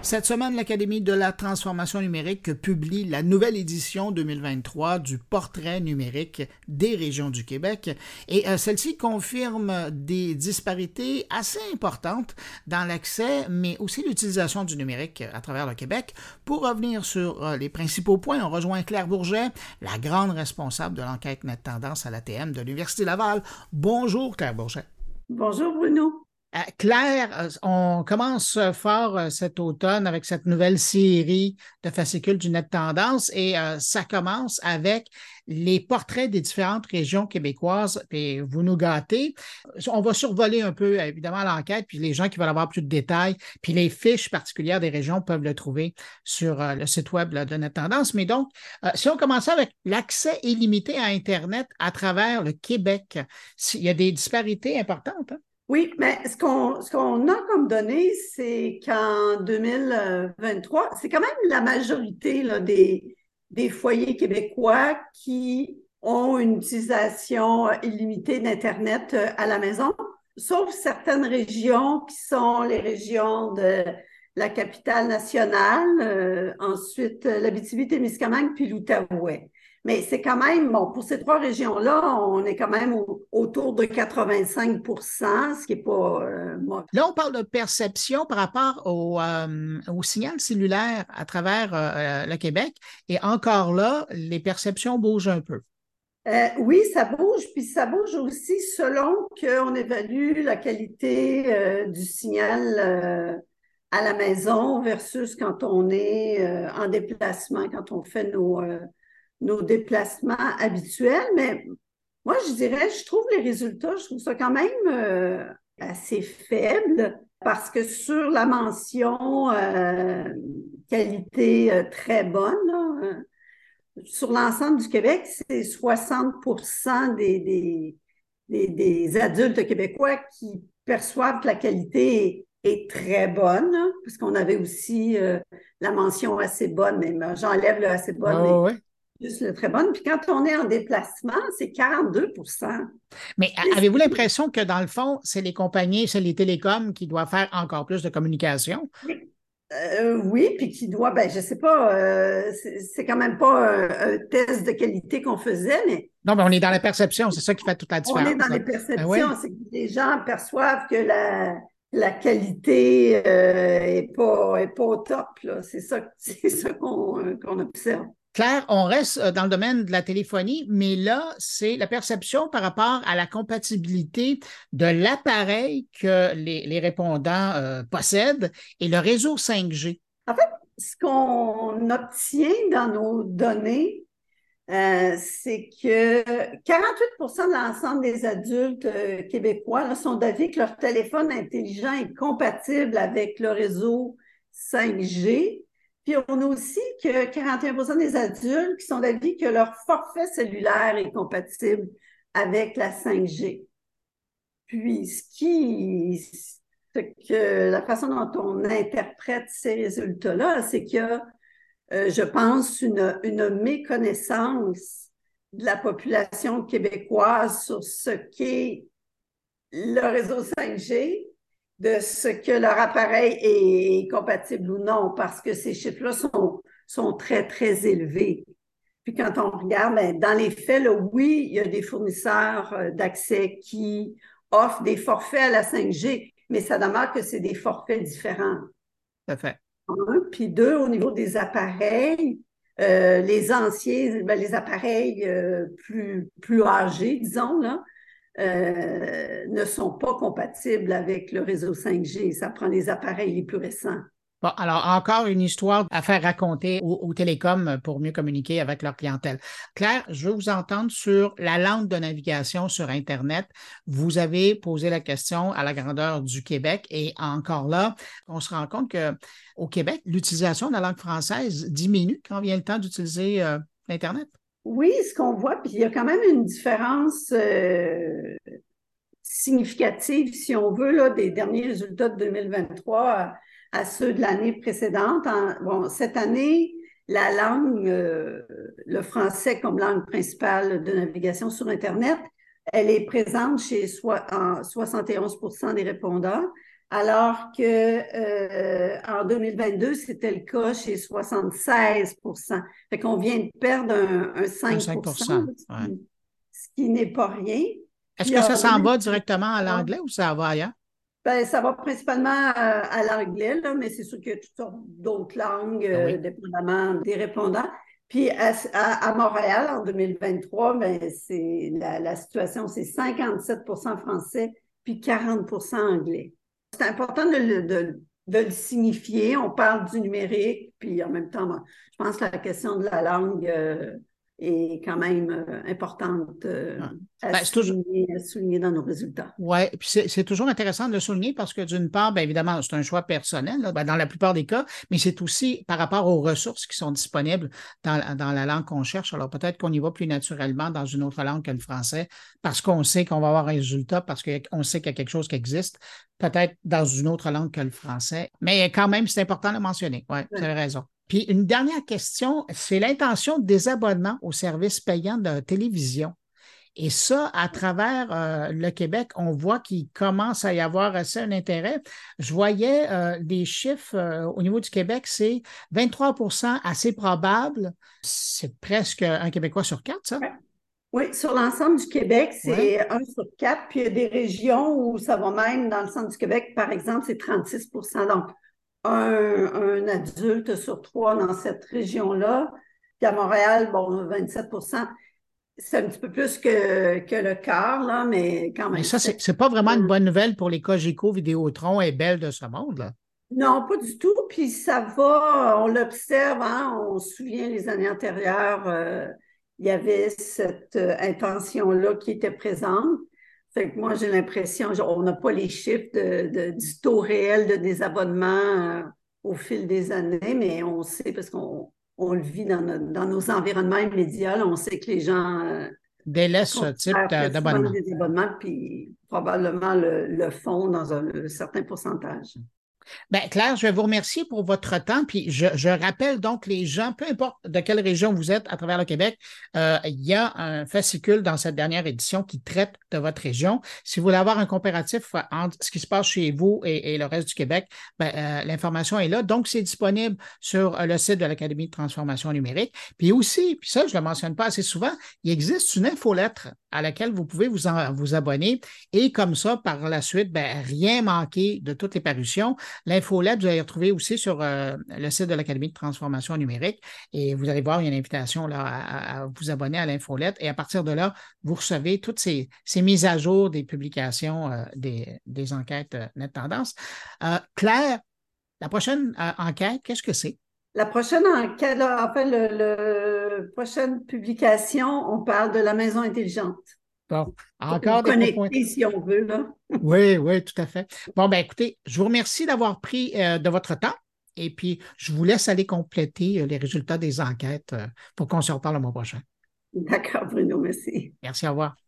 Cette semaine, l'Académie de la transformation numérique publie la nouvelle édition 2023 du portrait numérique des régions du Québec et euh, celle-ci confirme des disparités assez importantes dans l'accès, mais aussi l'utilisation du numérique à travers le Québec. Pour revenir sur euh, les principaux points, on rejoint Claire Bourget, la grande responsable de l'enquête Net Tendance à l'ATM de l'Université Laval. Bonjour Claire Bourget. Bonjour Bruno. Euh, Claire, euh, on commence fort euh, cet automne avec cette nouvelle série de fascicules du Net Tendance et ça commence avec les portraits des différentes régions québécoises et vous nous gâtez. On va survoler un peu évidemment l'enquête, puis les gens qui veulent avoir plus de détails, puis les fiches particulières des régions peuvent le trouver sur le site web de Net Tendance. Mais donc, si on commence avec l'accès illimité à Internet à travers le Québec, il y a des disparités importantes. Hein? Oui, mais ce qu'on ce qu'on a comme données, c'est qu'en 2023, c'est quand même la majorité là, des, des foyers québécois qui ont une utilisation illimitée d'Internet euh, à la maison, sauf certaines régions qui sont les régions de la capitale nationale, euh, ensuite l'Abitibi-Témiscamingue puis l'Outaouais. Mais c'est quand même, bon, pour ces trois régions-là, on est quand même autour de 85% ce qui n'est pas euh, Là, on parle de perception par rapport au, euh, signal cellulaire à travers euh, le Québec. Et encore là, les perceptions bougent un peu. oui, ça bouge, puis ça bouge aussi selon qu'on évalue la qualité du signal à la maison versus quand on est en déplacement, quand on fait nos nos déplacements habituels, mais moi, je dirais, je trouve les résultats, je trouve ça quand même euh, assez faible parce que sur la mention euh, qualité euh, très bonne, sur l'ensemble du Québec, c'est 60% des, des, des, adultes québécois qui perçoivent que la qualité est, très bonne, parce qu'on avait aussi la mention assez bonne, mais j'enlève le assez bonne. Ah juste très bonne. Puis quand on est en déplacement, c'est 42% Mais avez-vous l'impression que dans le fond, c'est les compagnies, c'est les télécoms qui doivent faire encore plus de communication? Euh, oui, puis qui doit, ben, je sais pas, euh, c'est quand même pas un, test de qualité qu'on faisait, mais. Non, mais on est dans la perception, c'est ça qui fait toute la différence. On est dans les ben perceptions, c'est que les gens perçoivent que la, la qualité euh, est, pas, est pas au top, C'est ça, ça qu'on observe. Claire, on reste euh, dans le domaine de la téléphonie, mais là, c'est la perception par rapport à la compatibilité de l'appareil que les, répondants euh, possèdent et le réseau 5G. En fait, ce qu'on obtient dans nos données, euh, c'est que 48% de l'ensemble des adultes québécois sont d'avis que leur téléphone intelligent est compatible avec le réseau 5G. Puis on a aussi que 41% des adultes qui sont d'avis que leur forfait cellulaire est compatible avec la 5G. Puis ce qui, que la façon dont on interprète ces résultats-là, c'est qu'il y a, euh, je pense, une, méconnaissance de la population québécoise sur ce qu'est le réseau 5G, de ce que leur appareil est compatible ou non, parce que ces chiffres-là sont, sont très, très élevés. Puis quand on regarde, ben, dans les faits, oui, il y a des fournisseurs euh, d'accès qui offrent des forfaits à la 5G, mais ça demeure que c'est des forfaits différents. Tout fait. Puis deux, au niveau des appareils, euh, les anciens, ben, les appareils euh, plus, plus âgés, disons, euh, ne sont pas compatibles avec le réseau 5G. Ça prend les appareils les plus récents. Bon, alors encore une histoire à faire raconter aux, télécoms pour mieux communiquer avec leur clientèle. Claire, je veux vous entendre sur la langue de navigation sur Internet. Vous avez posé la question à la grandeur du Québec et encore là, on se rend compte qu'au Québec, l'utilisation de la langue française diminue quand vient le temps d'utiliser euh, Internet. Oui, ce qu'on voit, puis il y a quand même une différence euh, significative, si on veut, là, des derniers résultats de 2023 à, ceux de l'année précédente. bon, cette année, la langue, euh, le français comme langue principale de navigation sur Internet, elle est présente chez en 71% des répondants. alors que euh, en 2022, c'était le cas chez 76 Fait qu'on vient de perdre un, 5, 5 ce qui n'est pas rien. Est-ce que ça s'en va directement à l'anglais ou ça va ailleurs? Ben, ça va principalement à, à l'anglais, mais c'est sûr qu'il y a toutes sortes d'autres langues, ah euh, dépendamment des répondants. Puis à, Montréal, en 2023, ben, c'est la, la situation, c'est 57% français, puis 40% anglais. C'est important de le, le, signifier. On parle du numérique, puis en même temps, je pense que la question de la langue euh, est quand même euh, importante euh, à, ben, souligner, dans nos résultats. Oui, puis c'est toujours intéressant de le souligner parce que d'une part, bien évidemment, c'est un choix personnel ben, dans la plupart des cas, mais c'est aussi par rapport aux ressources qui sont disponibles dans, dans la langue qu'on cherche. Alors peut-être qu'on y va plus naturellement dans une autre langue que le français parce qu'on sait qu'on va avoir un résultat, parce qu'on sait qu'il y a quelque chose qui existe, peut-être dans une autre langue que le français. Mais quand même, c'est important de le mentionner. Oui, vous avez raison. Puis une dernière question, c'est l'intention des abonnements aux services payants de télévision. Et ça, à travers euh, le Québec, on voit qu'il commence à y avoir assez un intérêt. Je voyais euh, des chiffres euh, au niveau du Québec, c'est 23% assez probable. C'est presque un Québécois sur quatre, ça? Oui, sur l'ensemble du Québec, c'est un sur quatre. Puis il y a des régions où ça va même dans le centre du Québec, par exemple, c'est 36% Donc, un, adulte sur trois dans cette région-là. Puis à Montréal, bon, 27% c'est un petit peu plus que, que le quart, là, mais quand même. Mais ça, c'est pas vraiment une bonne nouvelle pour les Cogeco, Vidéotron et Belle de ce monde, là. Non, pas du tout. Puis ça va, on l'observe, hein, on se souvient les années antérieures, euh, il y avait cette euh, intention-là qui était présente moi, j'ai l'impression, on n'a pas les chiffres de, du taux réel de désabonnement euh, au fil des années, mais on sait parce qu'on le vit dans, nos environnements immédiats, on sait que les gens euh, délaissent ce type d'abonnement. puis probablement le, le font dans un certain pourcentage. Bien, Claire, je vais vous remercier pour votre temps. Puis je, rappelle donc les gens, peu importe de quelle région vous êtes à travers le Québec, euh, il y a un fascicule dans cette dernière édition qui traite de votre région. Si vous voulez avoir un comparatif entre ce qui se passe chez vous et, le reste du Québec, ben, euh, l'information est là. Donc, c'est disponible sur euh, le site de l'Académie de transformation numérique. Puis aussi, puis ça, je ne le mentionne pas assez souvent, il existe une infolettre à laquelle vous pouvez vous, vous abonner et comme ça, par la suite, ben, rien manquer de toutes les parutions. L'infolette, vous allez retrouver aussi sur euh, le site de l'Académie de transformation numérique et vous allez voir, il y a une invitation là, à, vous abonner à l'infolette et à partir de là, vous recevez toutes ces, mises à jour des publications euh, des, enquêtes euh, Tendance. Claire, la prochaine enquête, qu'est-ce que c'est? La prochaine enquête, enfin, la prochaine publication, on parle de la maison intelligente. Bon, encore des connecter, si on veut, là. oui, oui, tout à fait. Bon, ben écoutez, je vous remercie d'avoir pris euh, de votre temps et puis je vous laisse aller compléter euh, les résultats des enquêtes euh, pour qu'on se reparle le mois prochain. D'accord, Bruno, merci. Merci, au revoir.